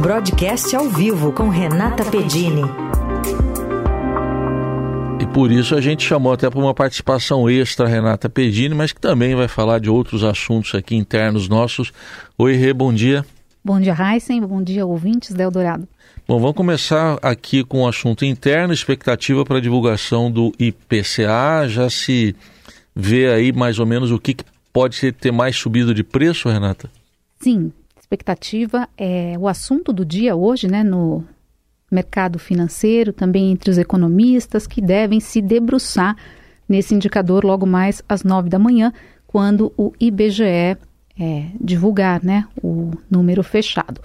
Broadcast ao vivo com Renata Pedini. E por isso a gente chamou até para uma participação extra Renata Pedini, mas que também vai falar de outros assuntos aqui internos nossos. Oi, Rê, bom dia. Bom dia, Heisen. Bom dia, ouvintes da Eldorado. Bom, vamos começar aqui com o assunto interno, expectativa para a divulgação do IPCA. Já se vê aí mais ou menos o que, que pode ter mais subido de preço, Renata? Sim, expectativa é o assunto do dia hoje, né, no mercado financeiro, também entre os economistas que devem se debruçar nesse indicador logo mais às nove da manhã, quando o IBGE é, divulgar, né, o número fechado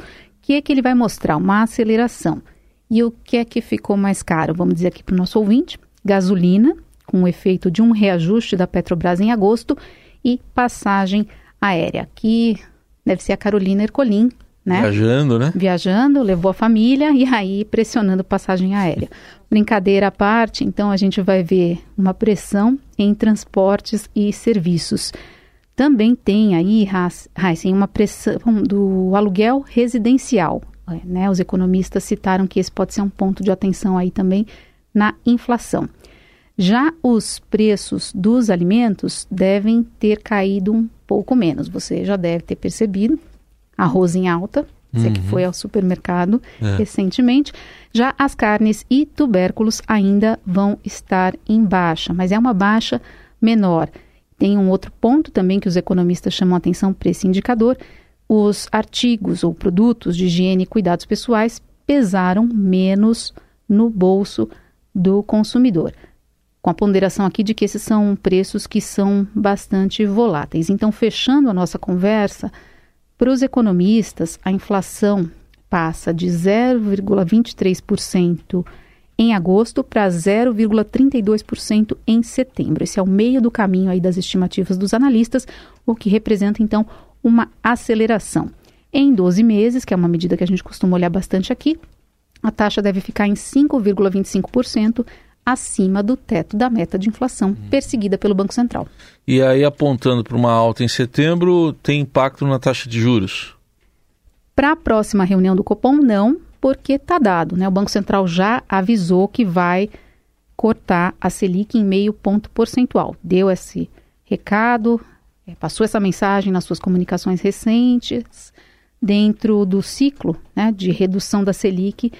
que é que ele vai mostrar? Uma aceleração. E o que é que ficou mais caro? Vamos dizer aqui para o nosso ouvinte: gasolina, com o efeito de um reajuste da Petrobras em agosto, e passagem aérea, que deve ser a Carolina Ercolim, né? Viajando, né? Viajando, levou a família e aí pressionando passagem aérea. Brincadeira à parte, então a gente vai ver uma pressão em transportes e serviços. Também tem aí, Heisen, uma pressão do aluguel residencial. É, né? Os economistas citaram que esse pode ser um ponto de atenção aí também na inflação. Já os preços dos alimentos devem ter caído um pouco menos. Você já deve ter percebido. Arroz em alta, você uhum. que foi ao supermercado é. recentemente. Já as carnes e tubérculos ainda vão estar em baixa, mas é uma baixa menor. Tem um outro ponto também que os economistas chamam a atenção para esse indicador: os artigos ou produtos de higiene e cuidados pessoais pesaram menos no bolso do consumidor. Com a ponderação aqui de que esses são preços que são bastante voláteis. Então, fechando a nossa conversa, para os economistas, a inflação passa de 0,23% em agosto para 0,32% em setembro. Esse é o meio do caminho aí das estimativas dos analistas, o que representa então uma aceleração. Em 12 meses, que é uma medida que a gente costuma olhar bastante aqui, a taxa deve ficar em 5,25% acima do teto da meta de inflação uhum. perseguida pelo Banco Central. E aí, apontando para uma alta em setembro, tem impacto na taxa de juros? Para a próxima reunião do Copom, não, porque está dado. Né? O Banco Central já avisou que vai cortar a Selic em meio ponto percentual. Deu esse recado, é, passou essa mensagem nas suas comunicações recentes, dentro do ciclo né, de redução da Selic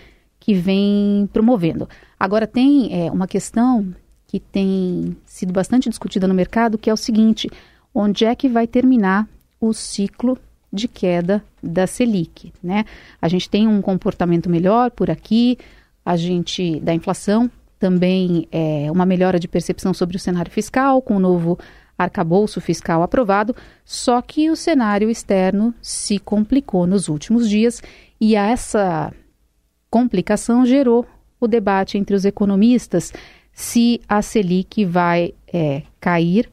que vem promovendo. Agora, tem é, uma questão que tem sido bastante discutida no mercado, que é o seguinte: onde é que vai terminar o ciclo de queda da Selic, né? A gente tem um comportamento melhor por aqui, a gente da inflação também é uma melhora de percepção sobre o cenário fiscal com o novo arcabouço fiscal aprovado, só que o cenário externo se complicou nos últimos dias e essa complicação gerou o debate entre os economistas se a Selic vai é, cair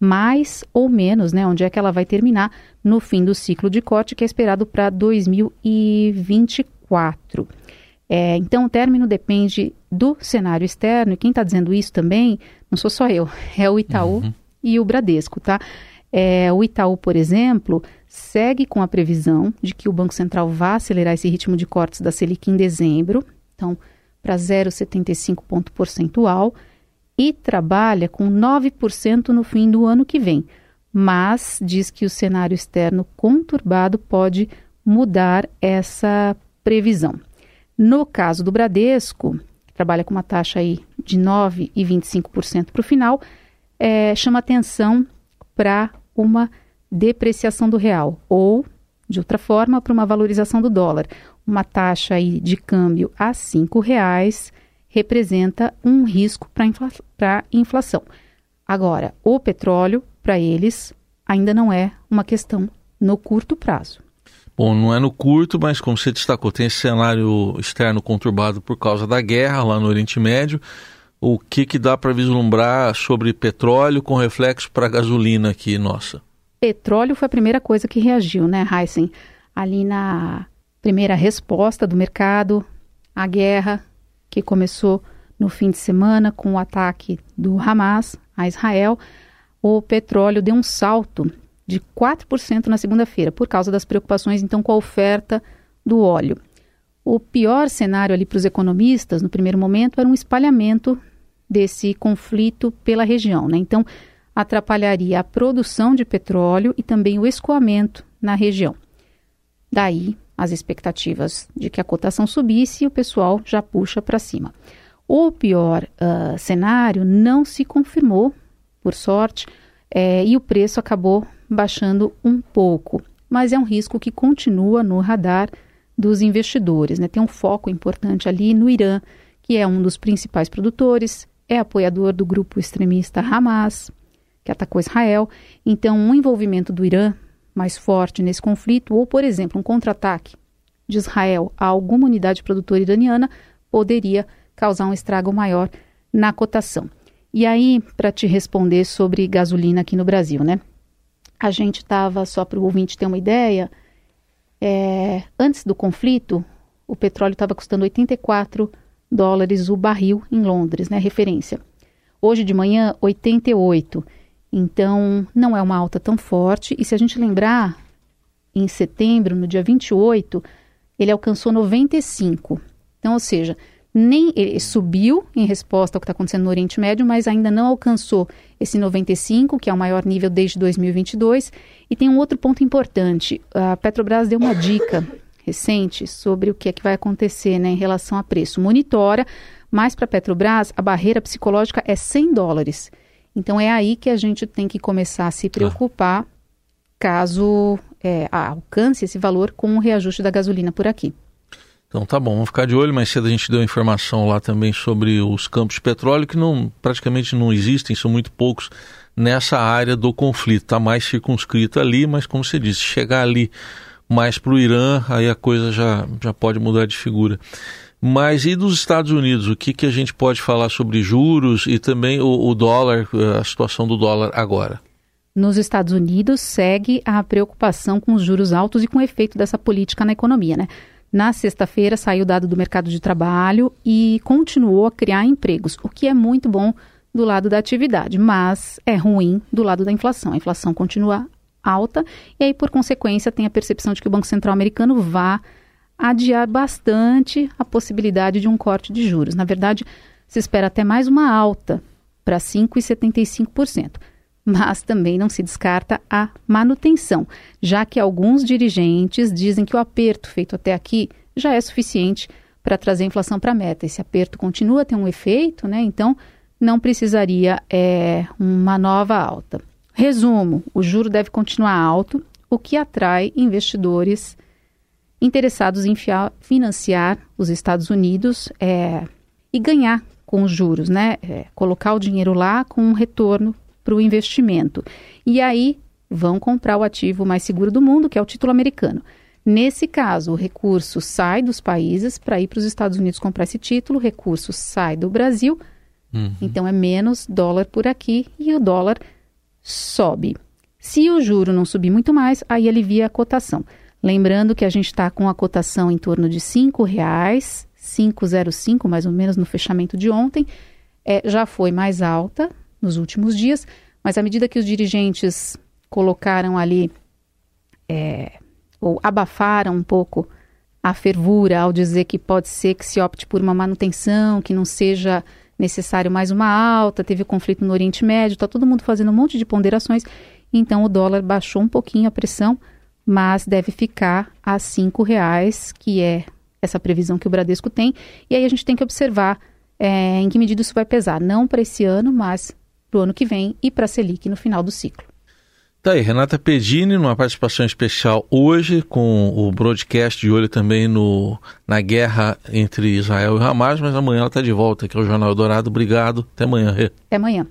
mais ou menos, né? Onde é que ela vai terminar no fim do ciclo de corte, que é esperado para 2024. É, então, o término depende do cenário externo, e quem está dizendo isso também, não sou só eu, é o Itaú uhum. e o Bradesco, tá? É, o Itaú, por exemplo, segue com a previsão de que o Banco Central vá acelerar esse ritmo de cortes da Selic em dezembro, então, para 0,75 ponto percentual, e trabalha com 9% no fim do ano que vem, mas diz que o cenário externo conturbado pode mudar essa previsão. No caso do Bradesco, que trabalha com uma taxa aí de 9,25% para o final, é, chama atenção para uma depreciação do real ou, de outra forma, para uma valorização do dólar. Uma taxa aí de câmbio a R$ 5,00 representa um risco para infla a inflação. Agora, o petróleo, para eles, ainda não é uma questão no curto prazo. Bom, não é no curto, mas como você destacou, tem esse cenário externo conturbado por causa da guerra lá no Oriente Médio. O que, que dá para vislumbrar sobre petróleo com reflexo para a gasolina aqui, nossa? Petróleo foi a primeira coisa que reagiu, né, Heisen? Ali na primeira resposta do mercado à guerra, que começou no fim de semana com o ataque do Hamas a Israel, o petróleo deu um salto de 4% na segunda-feira, por causa das preocupações então com a oferta do óleo. O pior cenário ali para os economistas, no primeiro momento, era um espalhamento desse conflito pela região. Né? Então, atrapalharia a produção de petróleo e também o escoamento na região. Daí as expectativas de que a cotação subisse e o pessoal já puxa para cima. O pior uh, cenário não se confirmou, por sorte, é, e o preço acabou baixando um pouco, mas é um risco que continua no radar dos investidores. Né? Tem um foco importante ali no Irã, que é um dos principais produtores, é apoiador do grupo extremista Hamas, que atacou Israel. Então, um envolvimento do Irã mais forte nesse conflito, ou, por exemplo, um contra-ataque de Israel a alguma unidade produtora iraniana, poderia causar um estrago maior na cotação. E aí, para te responder sobre gasolina aqui no Brasil, né? A gente estava, só para o ouvinte ter uma ideia, é, antes do conflito, o petróleo estava custando 84 dólares o barril em Londres, né? Referência. Hoje de manhã, 88. Então, não é uma alta tão forte. E se a gente lembrar, em setembro, no dia 28, ele alcançou 95. Então, ou seja, nem ele subiu em resposta ao que está acontecendo no Oriente Médio, mas ainda não alcançou esse 95, que é o maior nível desde 2022. E tem um outro ponto importante: a Petrobras deu uma dica recente sobre o que é que vai acontecer né, em relação a preço. Monitora, mas para a Petrobras a barreira psicológica é 100 dólares. Então é aí que a gente tem que começar a se preocupar caso é, alcance esse valor com o reajuste da gasolina por aqui. Então tá bom, vamos ficar de olho. Mais cedo a gente deu informação lá também sobre os campos de petróleo que não praticamente não existem, são muito poucos nessa área do conflito. Está mais circunscrito ali, mas como você disse, chegar ali mais para o Irã, aí a coisa já, já pode mudar de figura. Mas e dos Estados Unidos? O que, que a gente pode falar sobre juros e também o, o dólar, a situação do dólar agora? Nos Estados Unidos segue a preocupação com os juros altos e com o efeito dessa política na economia, né? Na sexta-feira saiu o dado do mercado de trabalho e continuou a criar empregos, o que é muito bom do lado da atividade, mas é ruim do lado da inflação. A inflação continua alta e aí, por consequência, tem a percepção de que o Banco Central americano vá adiar bastante a possibilidade de um corte de juros. Na verdade, se espera até mais uma alta para 5,75%. Mas também não se descarta a manutenção, já que alguns dirigentes dizem que o aperto feito até aqui já é suficiente para trazer a inflação para a meta. Esse aperto continua a ter um efeito, né? Então não precisaria é, uma nova alta. Resumo: o juro deve continuar alto, o que atrai investidores interessados em financiar os Estados Unidos é, e ganhar com os juros, né? É, colocar o dinheiro lá com um retorno para o investimento. E aí vão comprar o ativo mais seguro do mundo, que é o título americano. Nesse caso, o recurso sai dos países para ir para os Estados Unidos comprar esse título, o recurso sai do Brasil, uhum. então é menos dólar por aqui e o dólar sobe. Se o juro não subir muito mais, aí alivia a cotação. Lembrando que a gente está com a cotação em torno de R$ 5,00, 5,05 mais ou menos no fechamento de ontem. É, já foi mais alta nos últimos dias, mas à medida que os dirigentes colocaram ali, é, ou abafaram um pouco a fervura ao dizer que pode ser que se opte por uma manutenção, que não seja necessário mais uma alta, teve conflito no Oriente Médio, está todo mundo fazendo um monte de ponderações, então o dólar baixou um pouquinho a pressão, mas deve ficar a cinco reais, que é essa previsão que o Bradesco tem. E aí a gente tem que observar é, em que medida isso vai pesar, não para esse ano, mas para o ano que vem e para a Selic no final do ciclo. Tá aí, Renata Pedini, numa participação especial hoje, com o broadcast de olho também no, na guerra entre Israel e Hamas, mas amanhã ela está de volta aqui ao Jornal Dourado. Obrigado, até amanhã. Até amanhã.